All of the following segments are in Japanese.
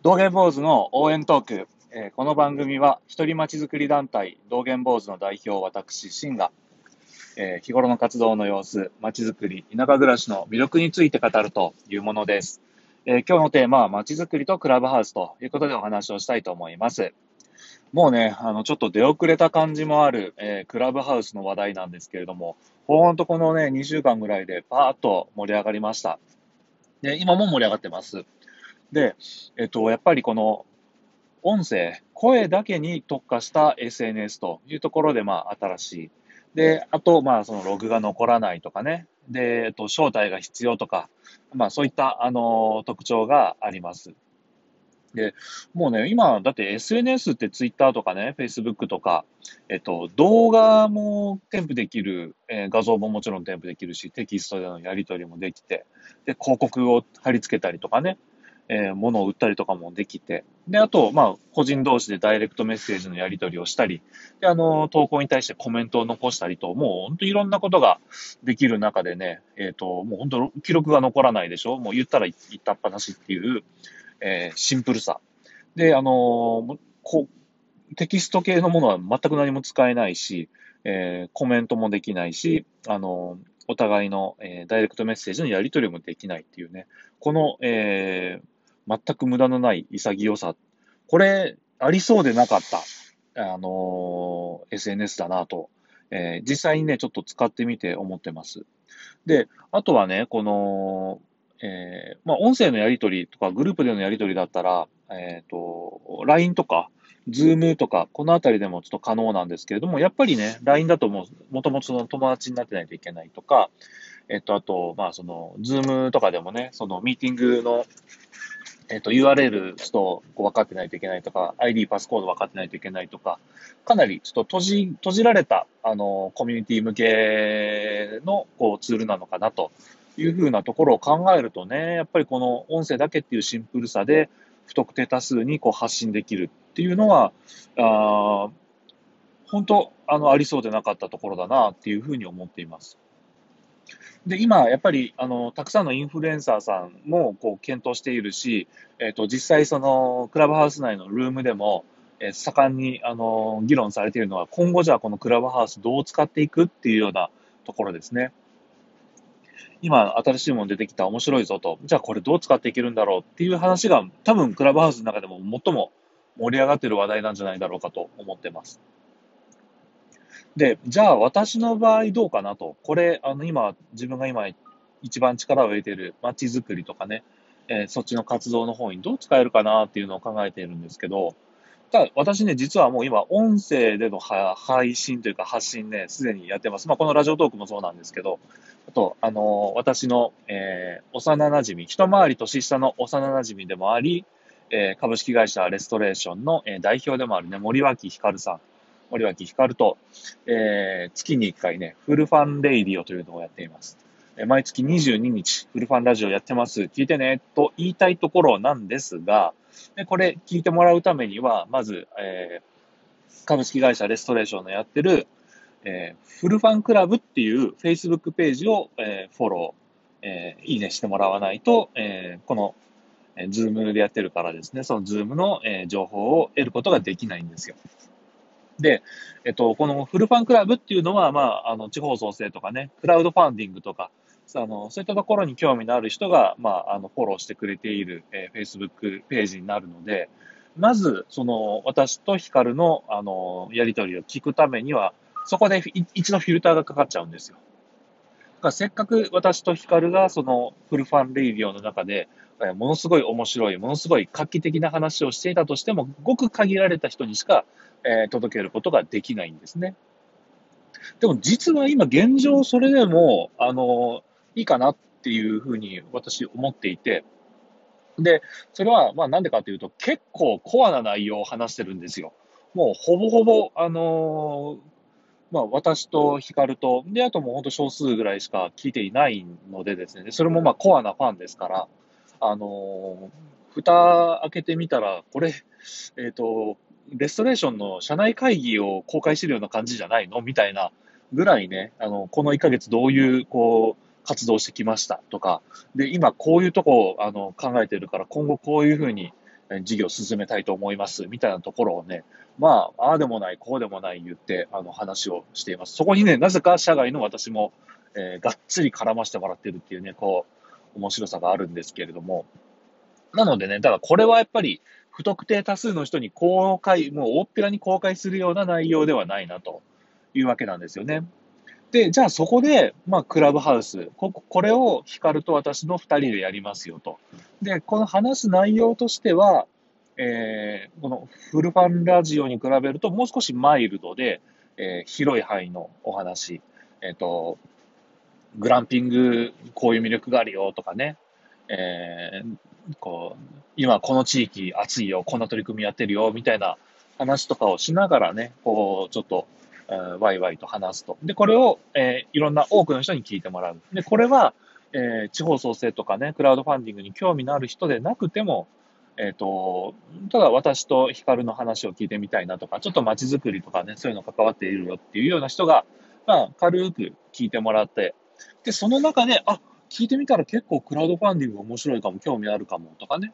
道元坊主の応援トーク。えーこの番組は、一人まちづくり団体、道元坊主の代表、私、シンが、えー日頃の活動の様子、まちづくり、田舎暮らしの魅力について語るというものです。えー今日のテーマは、まちづくりとクラブハウスということでお話をしたいと思います。もうね、あの、ちょっと出遅れた感じもある、えクラブハウスの話題なんですけれども、ほんとこのね、2週間ぐらいでパーッと盛り上がりました。で、今も盛り上がってます。で、えっと、やっぱりこの音声、声だけに特化した SNS というところで、まあ、新しい。で、あと、まあ、そのログが残らないとかね。で、えっと、招待が必要とか、まあ、そういった、あの、特徴があります。で、もうね、今、だって SNS って Twitter とかね、Facebook とか、えっと、動画も添付できる、えー画像ももちろん添付できるし、テキストでのやり取りもできて、で、広告を貼り付けたりとかね、えー物を売ったりとかもできて、で、あと、まあ、個人同士でダイレクトメッセージのやり取りをしたり、で、あの、投稿に対してコメントを残したりと、もう本当いろんなことができる中でね、えっ、と、もう本当記録が残らないでしょ？もう言ったら言ったっぱなしっていう、えーシンプルさ。で、あのこう、テキスト系のものは全く何も使えないし、えーコメントもできないし、あのお互いの、えーダイレクトメッセージのやり取りもできないっていうね、この、えー全く無駄のない潔さ。これ、ありそうでなかった、あのー SNS だなと、えー実際にね、ちょっと使ってみて思ってます。で、あとはね、この、えーまあ、音声のやり取りとか、グループでのやり取りだったら、えっ、と、LINE とか、Zoom とか、このあたりでもちょっと可能なんですけれども、やっぱりね、LINE だとも、もともとその友達になってないといけないとか、えっ、と、あと、まあ、その、Zoom とかでもね、その、ミーティングの、えっ、と、URL ちょっと分かってないといけないとか、ID、パスコード分かってないといけないとか、かなりちょっと閉じ、閉じられた、あの、コミュニティ向けの、こう、ツールなのかなというふうなところを考えるとね、やっぱりこの音声だけっていうシンプルさで、不特定多数にこう発信できるっていうのは、あー本当、あの、ありそうでなかったところだなっていうふうに思っています。で、今、やっぱり、あの、たくさんのインフルエンサーさんも、こう、検討しているし、えっ、と、実際、その、クラブハウス内のルームでも、えー盛んに、あの、議論されているのは、今後じゃあ、このクラブハウスどう使っていくっていうようなところですね。今、新しいもの出てきた面白いぞと、じゃあこれどう使っていけるんだろうっていう話が、多分クラブハウスの中でも最も盛り上がっている話題なんじゃないだろうかと思ってます。で、じゃあ私の場合どうかなと。これ、あの今、自分が今一番力を入れている街づくりとかね、えーそっちの活動の方にどう使えるかなっていうのを考えているんですけど、ただ私ね、実はもう今、音声での配信というか発信ね、すでにやってます。まあ、このラジオトークもそうなんですけど、あと、あのー私の、えー幼馴染、一回り年下の幼馴染でもあり、えー株式会社レストレーションの、え代表でもあるね、森脇光さん。森脇光と、えー月に1回ね、フルファンレイディオというのをやっています。えー毎月22日、フルファンラジオやってます。聞いてね、と言いたいところなんですが、でこれ聞いてもらうためには、まず、えー株式会社レストレーションのやってる、えーフルファンクラブっていう Facebook ページを、えーフォロー、えーいいねしてもらわないと、えーこの、えー、Zoom でやってるからですね、その Zoom の、えー情報を得ることができないんですよ。で、えっと、このフルファンクラブっていうのは、まあ、あの、地方創生とかね、クラウドファンディングとか、あの、そういったところに興味のある人が、まあ、あの、フォローしてくれている、えー Facebook ページになるので、まず、その、私とヒカルの、あの、やりとりを聞くためには、そこで一度フィルターがかかっちゃうんですよ。だからせっかく私とヒカルがそのフルファンレイディオの中で、えものすごい面白い、ものすごい画期的な話をしていたとしても、ごく限られた人にしか、えー届けることができないんですね。でも実は今現状それでも、あの、いいかなっていうふうに私思っていて、で、それはまあなんでかというと結構コアな内容を話してるんですよ。もうほぼほぼ、あのーまあ私とヒカルと、で、あともうほんと少数ぐらいしか聞いていないのでですね、それもまあコアなファンですから、あのー蓋開けてみたら、これ、えっ、と、レストレーションの社内会議を公開してるような感じじゃないのみたいなぐらいね、あの、この1ヶ月どういう、こう、活動してきましたとか、で、今こういうとこを、あの、考えてるから、今後こういうふうに、事業を進めたいと思います、みたいなところをね、まあ、ああでもない、こうでもない言って、あの、話をしています。そこにね、なぜか社外の私も、えー、がっつり絡ましてもらってるっていうね、こう、面白さがあるんですけれども、なのでね、だからこれはやっぱり、不特定多数の人に公開、もう大っぴらに公開するような内容ではないなというわけなんですよね。で、じゃあそこで、まあ、クラブハウス、ここれをヒカルと私の2人でやりますよと。で、この話す内容としては、えー、このフルファンラジオに比べるともう少しマイルドで、えー、広い範囲のお話、えっ、ー、と、グランピング、こういう魅力があるよとかね、えー、こう、今この地域暑いよ、こんな取り組みやってるよ、みたいな話とかをしながらね、こう、ちょっと、えワイワイと話すと。で、これを、えー、いろんな多くの人に聞いてもらう。で、これは、えー、地方創生とかね、クラウドファンディングに興味のある人でなくても、えっ、ー、と、ただ私とヒカルの話を聞いてみたいなとか、ちょっと街づくりとかね、そういうの関わっているよっていうような人が、まあ、軽く聞いてもらって、で、その中で、あ、聞いてみたら結構クラウドファンディング面白いかも、興味あるかもとかね、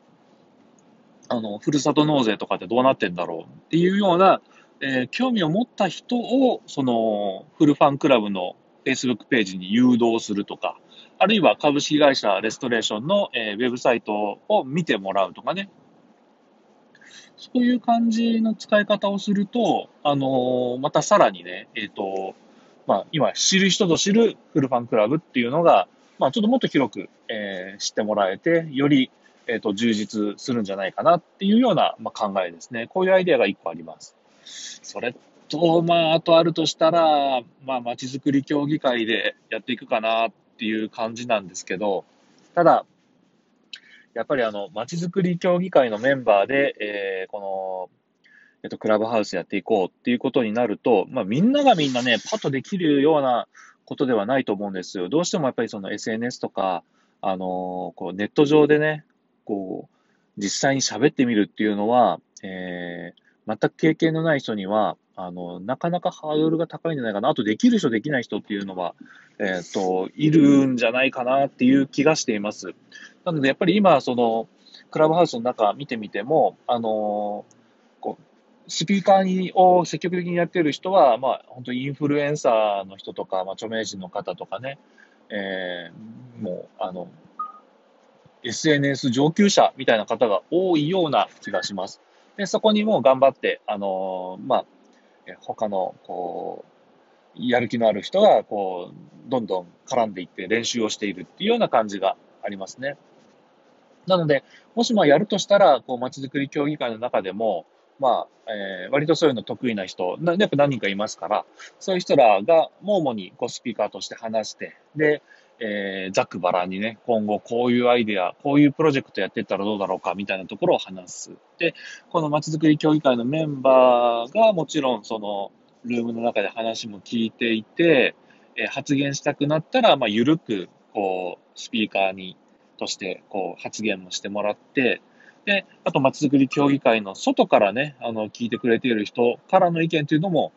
あの、ふるさと納税とかってどうなってんだろうっていうような、えー、興味を持った人を、その、フルファンクラブの Facebook ページに誘導するとか、あるいは株式会社レストレーションの、えー、ウェブサイトを見てもらうとかね。そういう感じの使い方をすると、あのー、またさらにね、えっ、と、まあ、今、知る人ぞ知るフルファンクラブっていうのが、まあ、ちょっともっと広く、えー、知ってもらえて、より、えっ、と、充実するんじゃないかなっていうような、まあ、考えですね。こういうアイデアが一個あります。それと、まあ、あとあるとしたら、まあ、街づくり協議会でやっていくかなっていう感じなんですけど、ただ、やっぱりあの、街づくり協議会のメンバーで、えー、この、えっと、クラブハウスやっていこうっていうことになると、まあ、みんながみんなね、パッとできるようなことではないと思うんですよ。どうしてもやっぱりその SNS とか、あのー、こうネット上でね、こう、実際に喋ってみるっていうのは、えー、全く経験のない人には、あの、なかなかハードルが高いんじゃないかな。あと、できる人、できない人っていうのは、えっ、ー、と、いるんじゃないかなっていう気がしています。なので、やっぱり今、その、クラブハウスの中見てみても、あのこう、スピーカーを積極的にやっている人は、まあ、本当にインフルエンサーの人とか、まあ、著名人の方とかね、えー、もう、あの、SNS 上級者みたいな方が多いような気がします。で、そこにも頑張って、あのー、まあ、他の、こう、やる気のある人が、こう、どんどん絡んでいって練習をしているっていうような感じがありますね。なので、もしまあやるとしたら、こう、街づくり協議会の中でも、まあ、えー、割とそういうの得意な人、やっぱ何人かいますから、そういう人らが、もう主にこうスピーカーとして話して、で、えー、ざっくばらにね、今後こういうアイデア、こういうプロジェクトやってったらどうだろうかみたいなところを話す。で、この街づくり協議会のメンバーがもちろんそのルームの中で話も聞いていて、えー、発言したくなったら、まあ、ゆるく、こう、スピーカーに、として、こう、発言もしてもらって、で、あと、街づくり協議会の外からね、あの、聞いてくれている人からの意見というのも、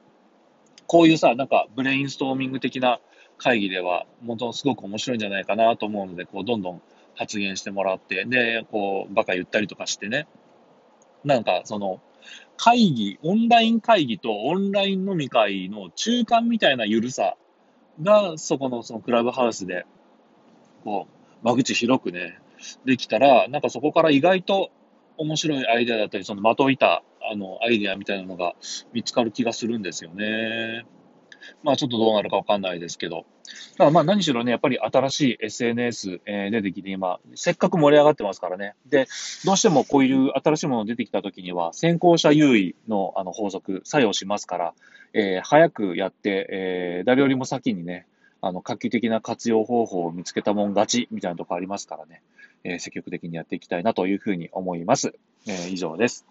こういうさ、なんか、ブレインストーミング的な会議では、本当すごく面白いんじゃないかなと思うので、こう、どんどん発言してもらって、で、こう、バカ言ったりとかしてね。なんか、その、会議、オンライン会議とオンライン飲み会の中間みたいな緩さが、そこの、そのクラブハウスで、こう、間口広くね、できたら、なんかそこから意外と面白いアイデアだったり、その的いた、あの、アイデアみたいなのが見つかる気がするんですよね。まあちょっとどうなるかわかんないですけど。ただまあ何しろね、やっぱり新しい SNS、えー、出てきて今、せっかく盛り上がってますからね。で、どうしてもこういう新しいもの出てきた時には、先行者優位のあの法則、作用しますから、えー、早くやって、えー、誰よりも先にね、あの、画期的な活用方法を見つけたもん勝ちみたいなとこありますからね、えー、積極的にやっていきたいなというふうに思います。えー、以上です。